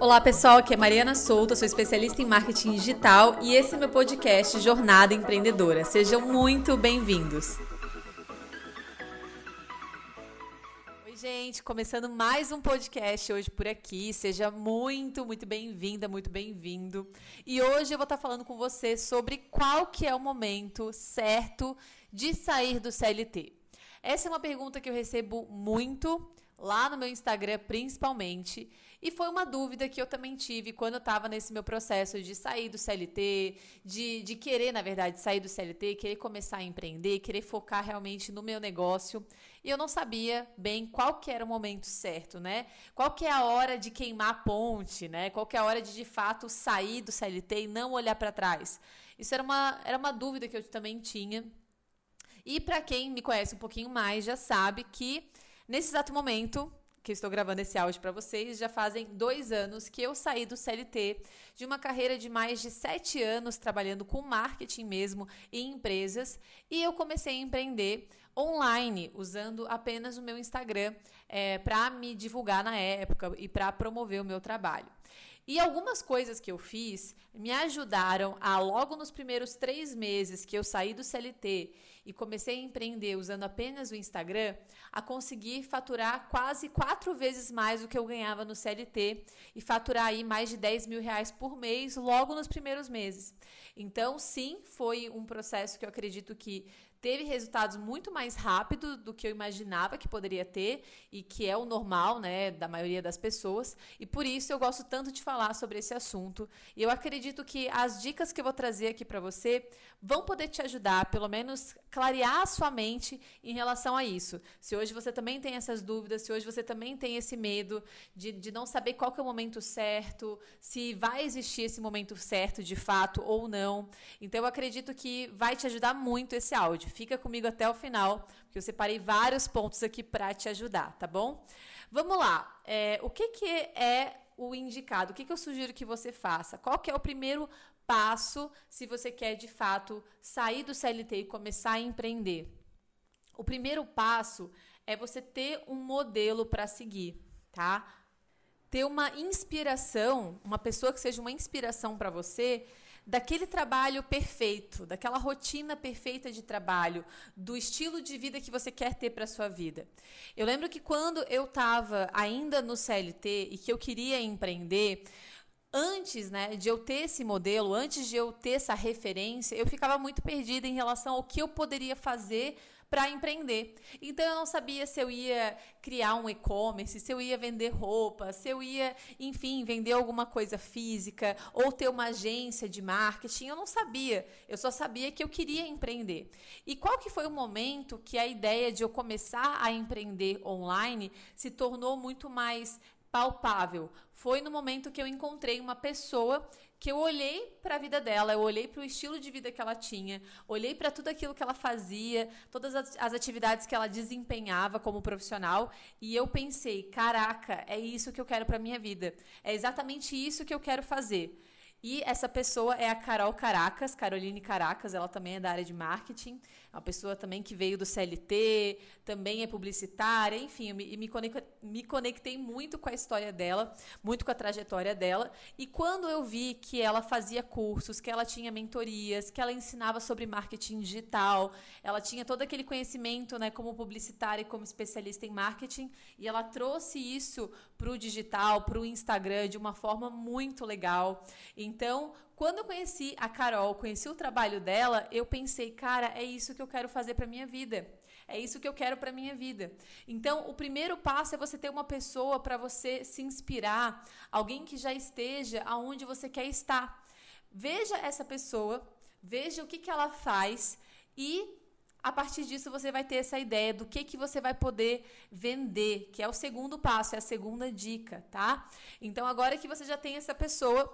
Olá pessoal, aqui é Mariana Souto, sou especialista em marketing digital e esse é meu podcast Jornada Empreendedora. Sejam muito bem-vindos. Oi, gente, começando mais um podcast hoje por aqui. Seja muito, muito bem-vinda, muito bem-vindo. E hoje eu vou estar falando com você sobre qual que é o momento certo de sair do CLT. Essa é uma pergunta que eu recebo muito lá no meu Instagram, principalmente. E foi uma dúvida que eu também tive quando eu estava nesse meu processo de sair do CLT, de, de querer, na verdade, sair do CLT, querer começar a empreender, querer focar realmente no meu negócio. E eu não sabia bem qual que era o momento certo, né? Qual que é a hora de queimar a ponte, né? Qual que é a hora de, de fato, sair do CLT e não olhar para trás. Isso era uma, era uma dúvida que eu também tinha. E para quem me conhece um pouquinho mais, já sabe que nesse exato momento que estou gravando esse áudio para vocês, já fazem dois anos que eu saí do CLT, de uma carreira de mais de sete anos trabalhando com marketing mesmo em empresas, e eu comecei a empreender online, usando apenas o meu Instagram é, para me divulgar na época e para promover o meu trabalho. E algumas coisas que eu fiz me ajudaram a, logo nos primeiros três meses que eu saí do CLT e comecei a empreender usando apenas o Instagram, a conseguir faturar quase quatro vezes mais do que eu ganhava no CLT e faturar aí mais de 10 mil reais por mês logo nos primeiros meses. Então, sim, foi um processo que eu acredito que teve resultados muito mais rápido do que eu imaginava que poderia ter e que é o normal, né, da maioria das pessoas. E por isso eu gosto tanto de falar sobre esse assunto. E eu acredito que as dicas que eu vou trazer aqui para você vão poder te ajudar, pelo menos clarear a sua mente em relação a isso. Se hoje você também tem essas dúvidas, se hoje você também tem esse medo de, de não saber qual é o momento certo, se vai existir esse momento certo de fato ou não. Então eu acredito que vai te ajudar muito esse áudio. Fica comigo até o final, porque eu separei vários pontos aqui para te ajudar, tá bom? Vamos lá. É, o que, que é o indicado? O que, que eu sugiro que você faça? Qual que é o primeiro passo se você quer de fato sair do CLT e começar a empreender? O primeiro passo é você ter um modelo para seguir, tá? Ter uma inspiração, uma pessoa que seja uma inspiração para você daquele trabalho perfeito, daquela rotina perfeita de trabalho, do estilo de vida que você quer ter para sua vida. Eu lembro que quando eu estava ainda no CLT e que eu queria empreender, antes né, de eu ter esse modelo, antes de eu ter essa referência, eu ficava muito perdida em relação ao que eu poderia fazer para empreender. Então eu não sabia se eu ia criar um e-commerce, se eu ia vender roupa, se eu ia, enfim, vender alguma coisa física ou ter uma agência de marketing. Eu não sabia. Eu só sabia que eu queria empreender. E qual que foi o momento que a ideia de eu começar a empreender online se tornou muito mais palpável? Foi no momento que eu encontrei uma pessoa que eu olhei para a vida dela, eu olhei para o estilo de vida que ela tinha, olhei para tudo aquilo que ela fazia, todas as, atividades que ela desempenhava como profissional, e eu pensei, caraca, é isso que eu quero para minha vida. É exatamente isso que eu quero fazer. E essa pessoa é a Carol Caracas, Caroline Caracas, ela também é da área de marketing uma pessoa também que veio do CLT, também é publicitária, enfim, eu me, me conectei muito com a história dela, muito com a trajetória dela. E quando eu vi que ela fazia cursos, que ela tinha mentorias, que ela ensinava sobre marketing digital, ela tinha todo aquele conhecimento né, como publicitária e como especialista em marketing, e ela trouxe isso para o digital, para o Instagram de uma forma muito legal. Então, quando eu conheci a Carol, conheci o trabalho dela, eu pensei, cara, é isso que eu quero fazer para minha vida. É isso que eu quero para minha vida. Então, o primeiro passo é você ter uma pessoa para você se inspirar, alguém que já esteja aonde você quer estar. Veja essa pessoa, veja o que, que ela faz e a partir disso você vai ter essa ideia do que que você vai poder vender, que é o segundo passo, é a segunda dica, tá? Então agora que você já tem essa pessoa,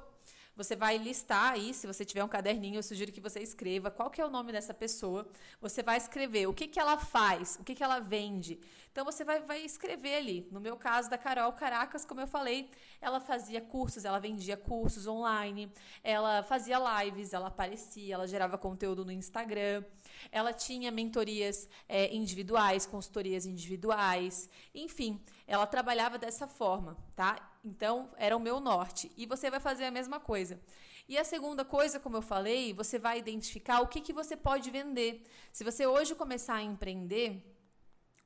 você vai listar aí, se você tiver um caderninho, eu sugiro que você escreva qual que é o nome dessa pessoa. Você vai escrever o que, que ela faz, o que, que ela vende. Então você vai, vai escrever ali. No meu caso da Carol Caracas, como eu falei, ela fazia cursos, ela vendia cursos online, ela fazia lives, ela aparecia, ela gerava conteúdo no Instagram. Ela tinha mentorias é, individuais, consultorias individuais, enfim, ela trabalhava dessa forma, tá? Então, era o meu norte. E você vai fazer a mesma coisa. E a segunda coisa, como eu falei, você vai identificar o que, que você pode vender. Se você hoje começar a empreender,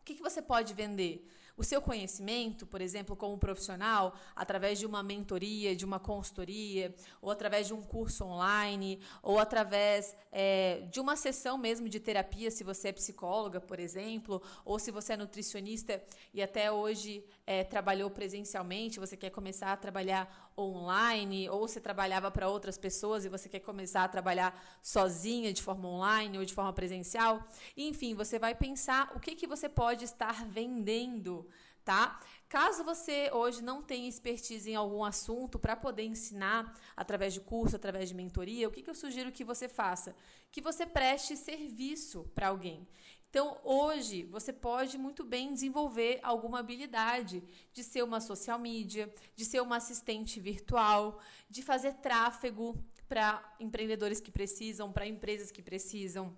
o que, que você pode vender? O seu conhecimento, por exemplo, como profissional, através de uma mentoria, de uma consultoria, ou através de um curso online, ou através é, de uma sessão mesmo de terapia, se você é psicóloga, por exemplo, ou se você é nutricionista e até hoje é, trabalhou presencialmente, você quer começar a trabalhar online, ou você trabalhava para outras pessoas e você quer começar a trabalhar sozinha, de forma online ou de forma presencial. Enfim, você vai pensar o que, que você pode estar vendendo tá? Caso você hoje não tenha expertise em algum assunto para poder ensinar através de curso, através de mentoria, o que, que eu sugiro que você faça? Que você preste serviço para alguém. Então, hoje, você pode muito bem desenvolver alguma habilidade de ser uma social media, de ser uma assistente virtual, de fazer tráfego para empreendedores que precisam, para empresas que precisam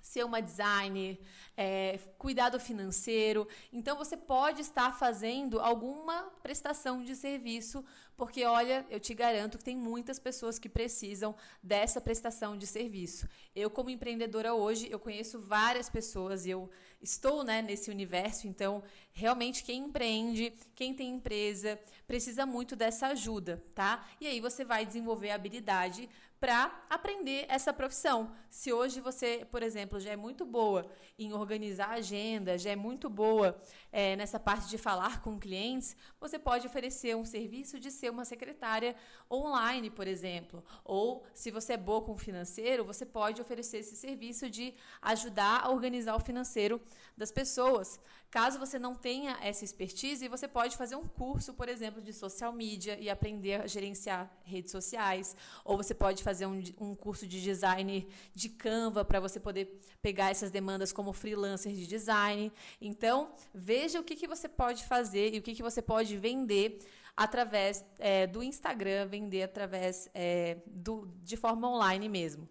ser uma designer, é, cuidado financeiro. Então, você pode estar fazendo alguma prestação de serviço, porque, olha, eu te garanto que tem muitas pessoas que precisam dessa prestação de serviço. Eu, como empreendedora hoje, eu conheço várias pessoas e eu estou né, nesse universo, então, realmente, quem empreende, quem tem empresa, precisa muito dessa ajuda, tá? E aí você vai desenvolver a habilidade para aprender essa profissão. Se hoje você, por exemplo, já é muito boa em organizar agenda, já é muito boa é, nessa parte de falar com clientes, você pode oferecer um serviço de ser uma secretária online, por exemplo. Ou, se você é boa com financeiro, você pode oferecer esse serviço de ajudar a organizar o financeiro das pessoas. Caso você não tenha essa expertise, você pode fazer um curso, por exemplo, de social media e aprender a gerenciar redes sociais. Ou você pode fazer um, um curso de designer de Canva para você poder pegar essas demandas como freelancer de design. Então, veja o que, que você pode fazer e o que, que você pode vender através é, do Instagram, vender através é, do, de forma online mesmo.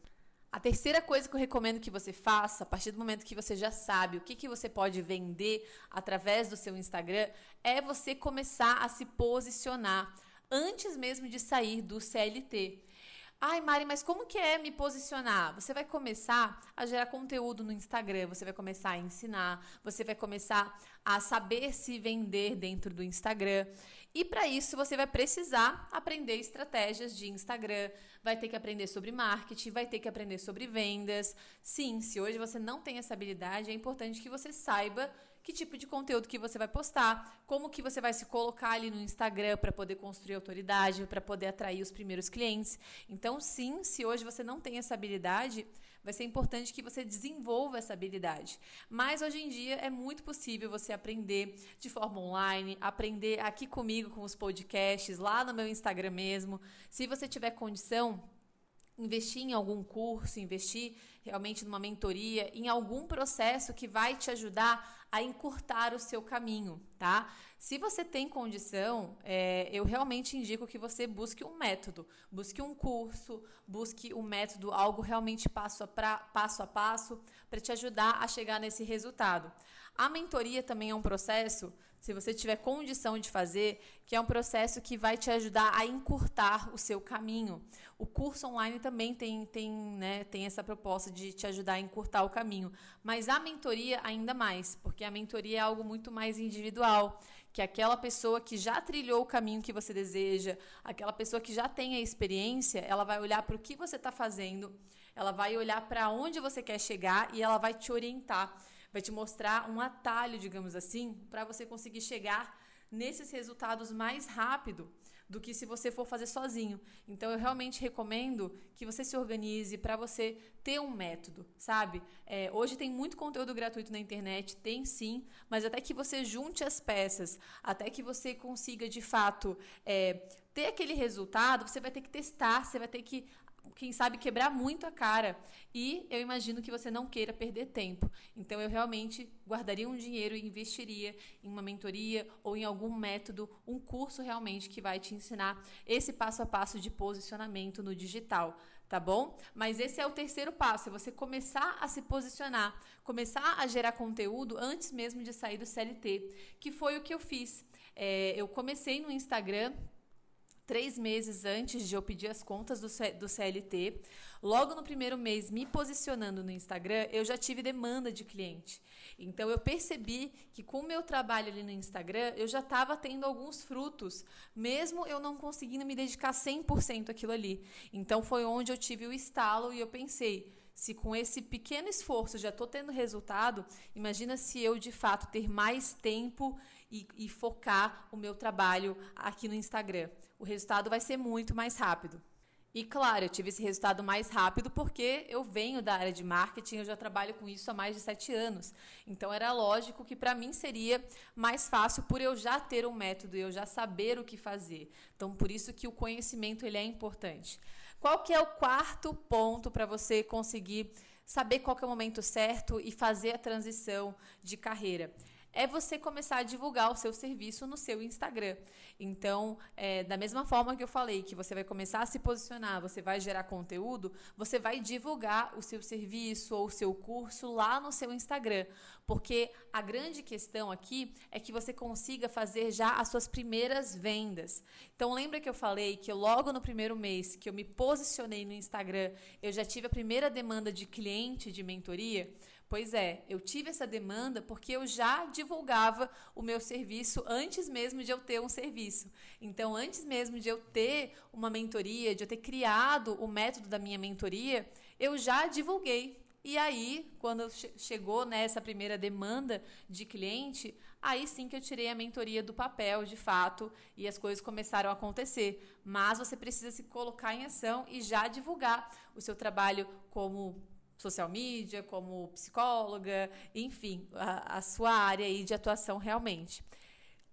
A terceira coisa que eu recomendo que você faça, a partir do momento que você já sabe o que, que você pode vender através do seu Instagram, é você começar a se posicionar antes mesmo de sair do CLT. Ai, Mari, mas como que é me posicionar? Você vai começar a gerar conteúdo no Instagram, você vai começar a ensinar, você vai começar a saber se vender dentro do Instagram. E para isso você vai precisar aprender estratégias de Instagram, vai ter que aprender sobre marketing, vai ter que aprender sobre vendas. Sim, se hoje você não tem essa habilidade, é importante que você saiba que tipo de conteúdo que você vai postar, como que você vai se colocar ali no Instagram para poder construir autoridade, para poder atrair os primeiros clientes. Então, sim, se hoje você não tem essa habilidade, vai ser importante que você desenvolva essa habilidade. Mas hoje em dia é muito possível você aprender de forma online, aprender aqui comigo com os podcasts, lá no meu Instagram mesmo. Se você tiver condição, investir em algum curso, investir realmente numa mentoria, em algum processo que vai te ajudar a encurtar o seu caminho, tá? Se você tem condição, é, eu realmente indico que você busque um método, busque um curso, busque um método, algo realmente passo a, pra, passo, a passo para te ajudar a chegar nesse resultado. A mentoria também é um processo se você tiver condição de fazer, que é um processo que vai te ajudar a encurtar o seu caminho. O curso online também tem, tem, né, tem essa proposta de te ajudar a encurtar o caminho, mas a mentoria ainda mais, porque a mentoria é algo muito mais individual, que aquela pessoa que já trilhou o caminho que você deseja, aquela pessoa que já tem a experiência, ela vai olhar para o que você está fazendo, ela vai olhar para onde você quer chegar e ela vai te orientar vai te mostrar um atalho, digamos assim, para você conseguir chegar nesses resultados mais rápido do que se você for fazer sozinho. Então eu realmente recomendo que você se organize para você ter um método, sabe? É, hoje tem muito conteúdo gratuito na internet, tem sim, mas até que você junte as peças, até que você consiga de fato é, ter aquele resultado, você vai ter que testar, você vai ter que quem sabe, quebrar muito a cara. E eu imagino que você não queira perder tempo. Então, eu realmente guardaria um dinheiro e investiria em uma mentoria ou em algum método, um curso realmente que vai te ensinar esse passo a passo de posicionamento no digital tá bom? Mas esse é o terceiro passo, é você começar a se posicionar, começar a gerar conteúdo antes mesmo de sair do CLT, que foi o que eu fiz. É, eu comecei no Instagram três meses antes de eu pedir as contas do, do CLT. Logo no primeiro mês, me posicionando no Instagram, eu já tive demanda de cliente. Então eu percebi que com o meu trabalho ali no Instagram, eu já estava tendo alguns frutos, mesmo eu não conseguindo me dedicar 100% àquilo ali. Então foi onde eu tive o estalo e eu pensei, se com esse pequeno esforço já estou tendo resultado, imagina se eu de fato ter mais tempo e, e focar o meu trabalho aqui no Instagram. O resultado vai ser muito mais rápido. E claro, eu tive esse resultado mais rápido porque eu venho da área de marketing, eu já trabalho com isso há mais de sete anos. Então era lógico que para mim seria mais fácil por eu já ter um método, eu já saber o que fazer. Então por isso que o conhecimento ele é importante. Qual que é o quarto ponto para você conseguir saber qual é o momento certo e fazer a transição de carreira? É você começar a divulgar o seu serviço no seu Instagram. Então, é, da mesma forma que eu falei que você vai começar a se posicionar, você vai gerar conteúdo, você vai divulgar o seu serviço ou o seu curso lá no seu Instagram. Porque a grande questão aqui é que você consiga fazer já as suas primeiras vendas. Então, lembra que eu falei que logo no primeiro mês que eu me posicionei no Instagram, eu já tive a primeira demanda de cliente de mentoria? Pois é, eu tive essa demanda porque eu já divulgava o meu serviço antes mesmo de eu ter um serviço. Então, antes mesmo de eu ter uma mentoria, de eu ter criado o método da minha mentoria, eu já divulguei. E aí, quando chegou nessa primeira demanda de cliente, aí sim que eu tirei a mentoria do papel, de fato, e as coisas começaram a acontecer. Mas você precisa se colocar em ação e já divulgar o seu trabalho como social media, como psicóloga, enfim, a, a sua área aí de atuação realmente.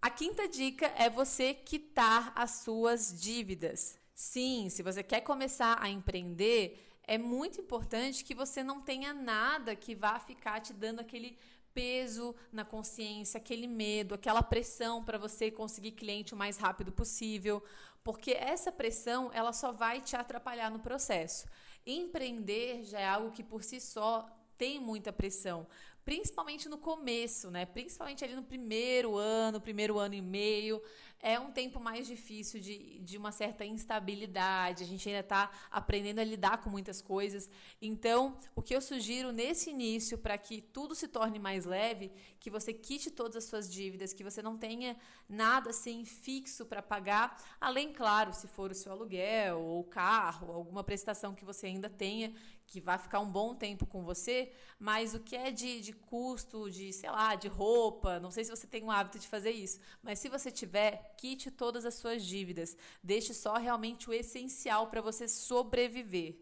A quinta dica é você quitar as suas dívidas. Sim, se você quer começar a empreender, é muito importante que você não tenha nada que vá ficar te dando aquele peso na consciência, aquele medo, aquela pressão para você conseguir cliente o mais rápido possível, porque essa pressão ela só vai te atrapalhar no processo. Empreender já é algo que por si só tem muita pressão, principalmente no começo, né? Principalmente ali no primeiro ano, primeiro ano e meio, é um tempo mais difícil de, de uma certa instabilidade. A gente ainda está aprendendo a lidar com muitas coisas. Então, o que eu sugiro nesse início, para que tudo se torne mais leve, que você quite todas as suas dívidas, que você não tenha nada assim fixo para pagar, além, claro, se for o seu aluguel ou carro, alguma prestação que você ainda tenha, que vai ficar um bom tempo com você, mas o que é de, de custo, de, sei lá, de roupa, não sei se você tem o hábito de fazer isso, mas se você tiver, quite todas as suas dívidas. Deixe só realmente o essencial para você sobreviver.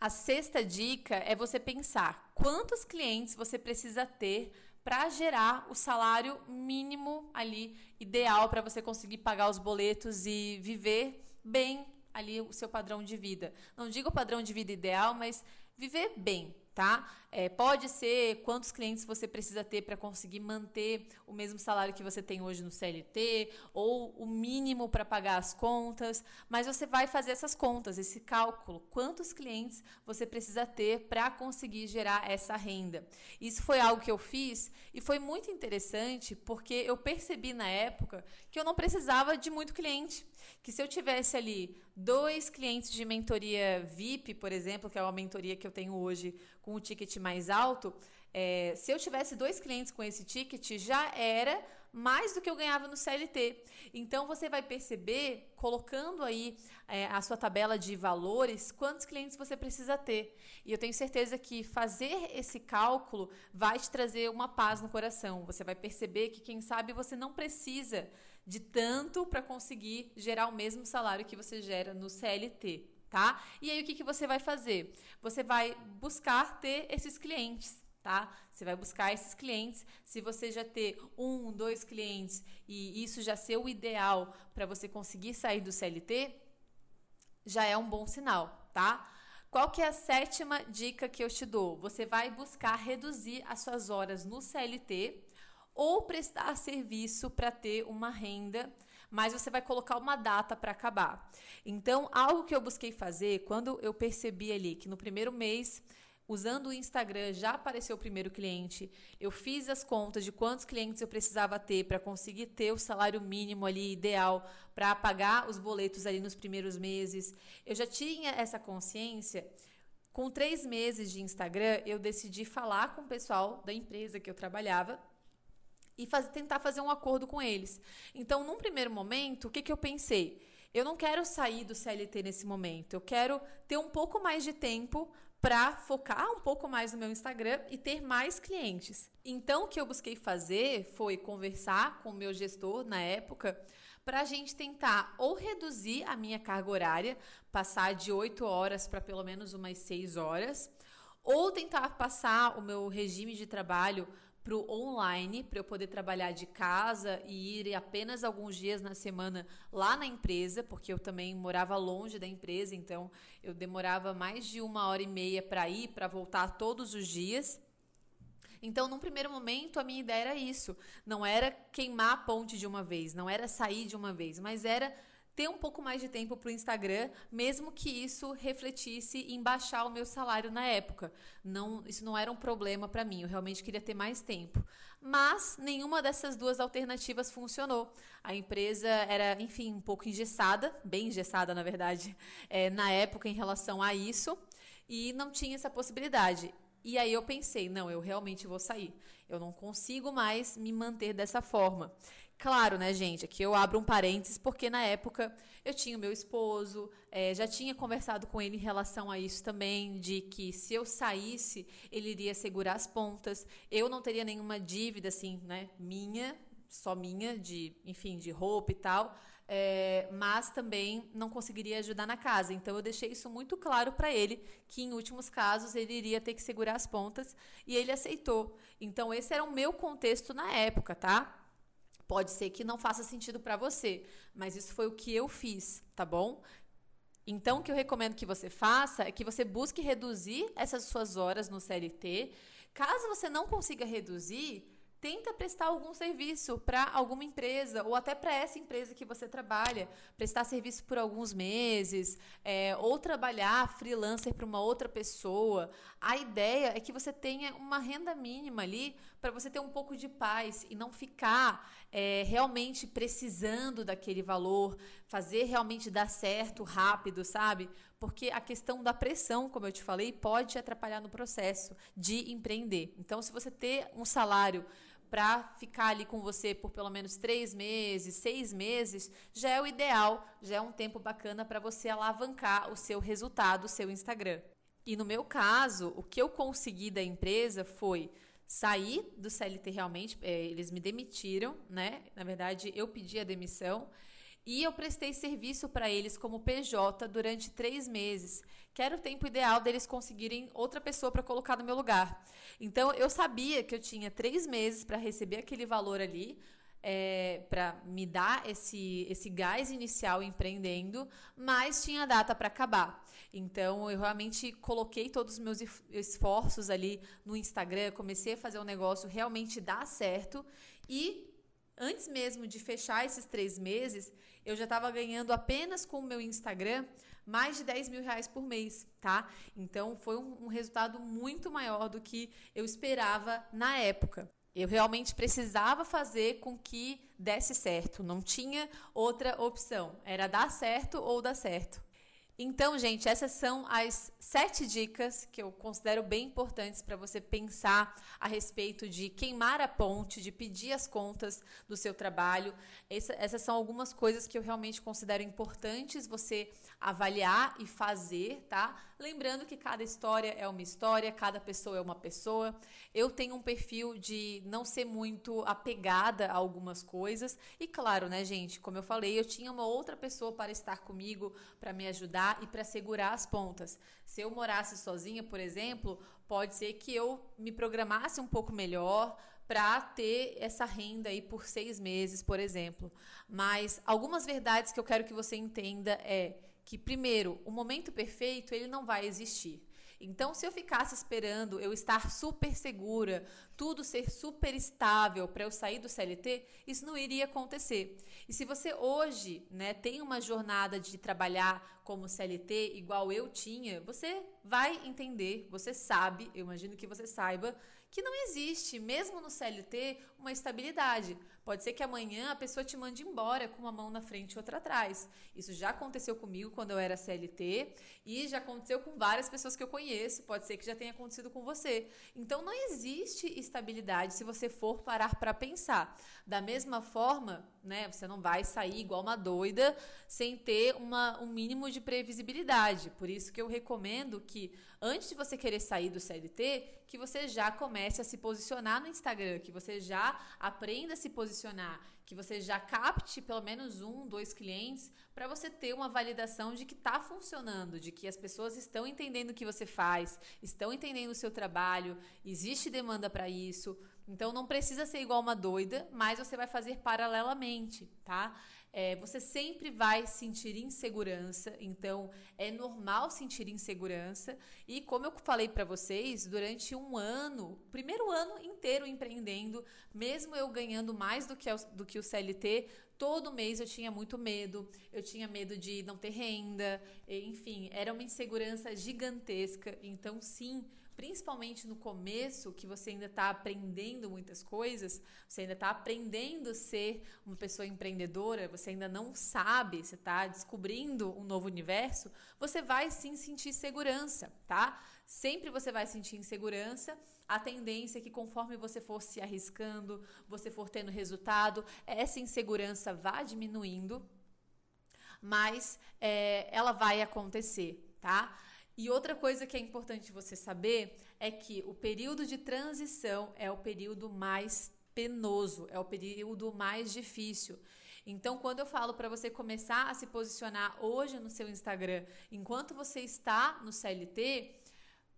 A sexta dica é você pensar quantos clientes você precisa ter para gerar o salário mínimo ali ideal para você conseguir pagar os boletos e viver bem ali o seu padrão de vida. Não digo padrão de vida ideal, mas viver bem, tá? É, pode ser quantos clientes você precisa ter para conseguir manter o mesmo salário que você tem hoje no CLT, ou o mínimo para pagar as contas, mas você vai fazer essas contas, esse cálculo. Quantos clientes você precisa ter para conseguir gerar essa renda? Isso foi algo que eu fiz e foi muito interessante porque eu percebi na época que eu não precisava de muito cliente. Que se eu tivesse ali dois clientes de mentoria VIP, por exemplo, que é uma mentoria que eu tenho hoje com o ticket mais alto, é, se eu tivesse dois clientes com esse ticket, já era mais do que eu ganhava no CLT. Então você vai perceber, colocando aí é, a sua tabela de valores, quantos clientes você precisa ter. E eu tenho certeza que fazer esse cálculo vai te trazer uma paz no coração. Você vai perceber que, quem sabe, você não precisa de tanto para conseguir gerar o mesmo salário que você gera no CLT tá? E aí o que, que você vai fazer? Você vai buscar ter esses clientes. Tá? Você vai buscar esses clientes. Se você já ter um, dois clientes e isso já ser o ideal para você conseguir sair do CLT, já é um bom sinal, tá? Qual que é a sétima dica que eu te dou? Você vai buscar reduzir as suas horas no CLT ou prestar serviço para ter uma renda, mas você vai colocar uma data para acabar. Então, algo que eu busquei fazer quando eu percebi ali que no primeiro mês usando o Instagram já apareceu o primeiro cliente. Eu fiz as contas de quantos clientes eu precisava ter para conseguir ter o salário mínimo ali ideal para pagar os boletos ali nos primeiros meses. Eu já tinha essa consciência. Com três meses de Instagram, eu decidi falar com o pessoal da empresa que eu trabalhava e faz, tentar fazer um acordo com eles. Então, num primeiro momento, o que, que eu pensei? Eu não quero sair do CLT nesse momento. Eu quero ter um pouco mais de tempo para focar um pouco mais no meu Instagram e ter mais clientes. Então, o que eu busquei fazer foi conversar com o meu gestor na época para a gente tentar ou reduzir a minha carga horária, passar de 8 horas para pelo menos umas 6 horas, ou tentar passar o meu regime de trabalho para o online, para eu poder trabalhar de casa e ir apenas alguns dias na semana lá na empresa, porque eu também morava longe da empresa, então eu demorava mais de uma hora e meia para ir, para voltar todos os dias. Então, num primeiro momento, a minha ideia era isso. Não era queimar a ponte de uma vez, não era sair de uma vez, mas era ter um pouco mais de tempo para o Instagram, mesmo que isso refletisse em baixar o meu salário na época. Não, isso não era um problema para mim, eu realmente queria ter mais tempo. Mas nenhuma dessas duas alternativas funcionou. A empresa era, enfim, um pouco engessada, bem engessada, na verdade, é, na época em relação a isso, e não tinha essa possibilidade. E aí eu pensei, não, eu realmente vou sair. Eu não consigo mais me manter dessa forma. Claro, né, gente? Aqui eu abro um parênteses, porque na época eu tinha o meu esposo, é, já tinha conversado com ele em relação a isso também, de que se eu saísse, ele iria segurar as pontas. Eu não teria nenhuma dívida, assim, né, minha, só minha, de, enfim, de roupa e tal. É, mas também não conseguiria ajudar na casa. Então eu deixei isso muito claro para ele que em últimos casos ele iria ter que segurar as pontas e ele aceitou. Então esse era o meu contexto na época, tá? Pode ser que não faça sentido para você, mas isso foi o que eu fiz, tá bom? Então, o que eu recomendo que você faça é que você busque reduzir essas suas horas no CLT. Caso você não consiga reduzir, tenta prestar algum serviço para alguma empresa ou até para essa empresa que você trabalha, prestar serviço por alguns meses, é, ou trabalhar freelancer para uma outra pessoa. A ideia é que você tenha uma renda mínima ali para você ter um pouco de paz e não ficar é, realmente precisando daquele valor, fazer realmente dar certo rápido, sabe? Porque a questão da pressão, como eu te falei, pode te atrapalhar no processo de empreender. Então, se você ter um salário para ficar ali com você por pelo menos três meses, seis meses, já é o ideal, já é um tempo bacana para você alavancar o seu resultado, o seu Instagram. E no meu caso, o que eu consegui da empresa foi sair do CLT realmente, é, eles me demitiram, né? Na verdade, eu pedi a demissão e eu prestei serviço para eles como PJ durante três meses, que era o tempo ideal deles conseguirem outra pessoa para colocar no meu lugar. Então eu sabia que eu tinha três meses para receber aquele valor ali, é, para me dar esse, esse gás inicial empreendendo, mas tinha data para acabar. Então eu realmente coloquei todos os meus esforços ali no Instagram, comecei a fazer o um negócio realmente dar certo e antes mesmo de fechar esses três meses, eu já estava ganhando apenas com o meu Instagram mais de 10 mil reais por mês, tá? Então foi um, um resultado muito maior do que eu esperava na época. Eu realmente precisava fazer com que desse certo, não tinha outra opção. Era dar certo ou dar certo. Então, gente, essas são as sete dicas que eu considero bem importantes para você pensar a respeito de queimar a ponte, de pedir as contas do seu trabalho. Essa, essas são algumas coisas que eu realmente considero importantes você avaliar e fazer, tá? Lembrando que cada história é uma história, cada pessoa é uma pessoa. Eu tenho um perfil de não ser muito apegada a algumas coisas. E claro, né, gente, como eu falei, eu tinha uma outra pessoa para estar comigo, para me ajudar e para segurar as pontas. Se eu morasse sozinha, por exemplo, pode ser que eu me programasse um pouco melhor para ter essa renda aí por seis meses, por exemplo. Mas algumas verdades que eu quero que você entenda é que primeiro, o momento perfeito, ele não vai existir. Então, se eu ficasse esperando eu estar super segura, tudo ser super estável para eu sair do CLT, isso não iria acontecer. E se você hoje, né, tem uma jornada de trabalhar como CLT igual eu tinha, você vai entender, você sabe, eu imagino que você saiba que não existe, mesmo no CLT, uma estabilidade. Pode ser que amanhã a pessoa te mande embora com uma mão na frente e outra atrás. Isso já aconteceu comigo quando eu era CLT e já aconteceu com várias pessoas que eu conheço. Pode ser que já tenha acontecido com você. Então não existe estabilidade se você for parar para pensar. Da mesma forma, né, você não vai sair igual uma doida sem ter uma, um mínimo de previsibilidade. Por isso que eu recomendo que antes de você querer sair do CLT, que você já comece a se posicionar no Instagram, que você já aprenda a se posicionar posicionar, que você já capte pelo menos um, dois clientes, para você ter uma validação de que está funcionando, de que as pessoas estão entendendo o que você faz, estão entendendo o seu trabalho, existe demanda para isso. Então não precisa ser igual uma doida, mas você vai fazer paralelamente, tá? É, você sempre vai sentir insegurança, então é normal sentir insegurança. E como eu falei para vocês, durante um ano, primeiro ano inteiro empreendendo, mesmo eu ganhando mais do que, do que o CLT, todo mês eu tinha muito medo, eu tinha medo de não ter renda, enfim, era uma insegurança gigantesca. Então, sim, principalmente no começo, que você ainda está aprendendo muitas coisas, você ainda está aprendendo a ser uma pessoa empreendedora, você ainda não sabe, você está descobrindo um novo universo, você vai sim sentir segurança, tá? Sempre você vai sentir insegurança. A tendência é que conforme você for se arriscando, você for tendo resultado, essa insegurança vá diminuindo, mas é, ela vai acontecer, tá? E outra coisa que é importante você saber é que o período de transição é o período mais penoso, é o período mais difícil. Então, quando eu falo para você começar a se posicionar hoje no seu Instagram, enquanto você está no CLT,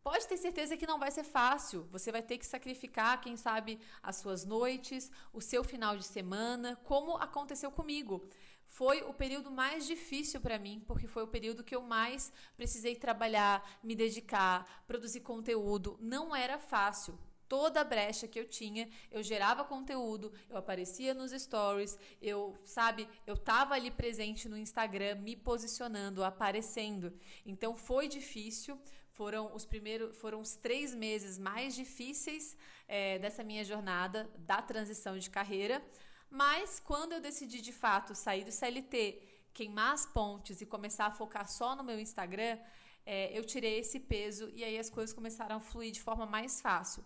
Pode ter certeza que não vai ser fácil. Você vai ter que sacrificar, quem sabe, as suas noites, o seu final de semana, como aconteceu comigo foi o período mais difícil para mim, porque foi o período que eu mais precisei trabalhar, me dedicar, produzir conteúdo. Não era fácil. Toda brecha que eu tinha, eu gerava conteúdo, eu aparecia nos stories, eu, sabe, eu tava ali presente no Instagram, me posicionando, aparecendo. Então foi difícil, foram os primeiros, foram os três meses mais difíceis é, dessa minha jornada da transição de carreira. Mas quando eu decidi de fato sair do CLT, queimar as pontes e começar a focar só no meu Instagram, é, eu tirei esse peso e aí as coisas começaram a fluir de forma mais fácil.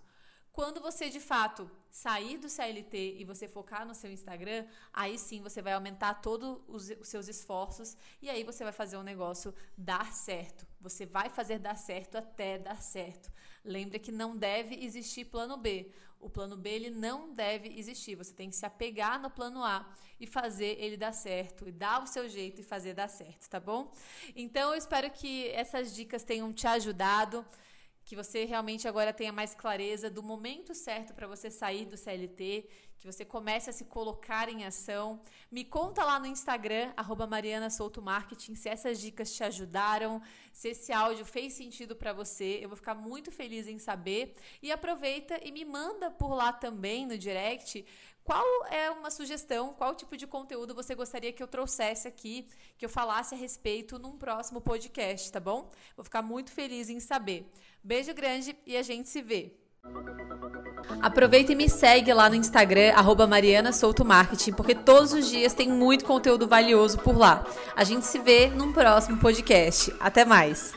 Quando você de fato sair do CLT e você focar no seu Instagram, aí sim você vai aumentar todos os, os seus esforços e aí você vai fazer o um negócio dar certo. Você vai fazer dar certo até dar certo. Lembra que não deve existir plano B. O plano B ele não deve existir. Você tem que se apegar no plano A e fazer ele dar certo e dar o seu jeito e fazer dar certo, tá bom? Então eu espero que essas dicas tenham te ajudado que você realmente agora tenha mais clareza do momento certo para você sair do CLT, que você comece a se colocar em ação. Me conta lá no Instagram, arroba Mariana Souto Marketing, se essas dicas te ajudaram, se esse áudio fez sentido para você. Eu vou ficar muito feliz em saber. E aproveita e me manda por lá também no direct qual é uma sugestão, qual tipo de conteúdo você gostaria que eu trouxesse aqui, que eu falasse a respeito num próximo podcast, tá bom? Vou ficar muito feliz em saber. Beijo grande e a gente se vê. Aproveita e me segue lá no Instagram, arroba Mariana Souto Marketing, porque todos os dias tem muito conteúdo valioso por lá. A gente se vê num próximo podcast. Até mais!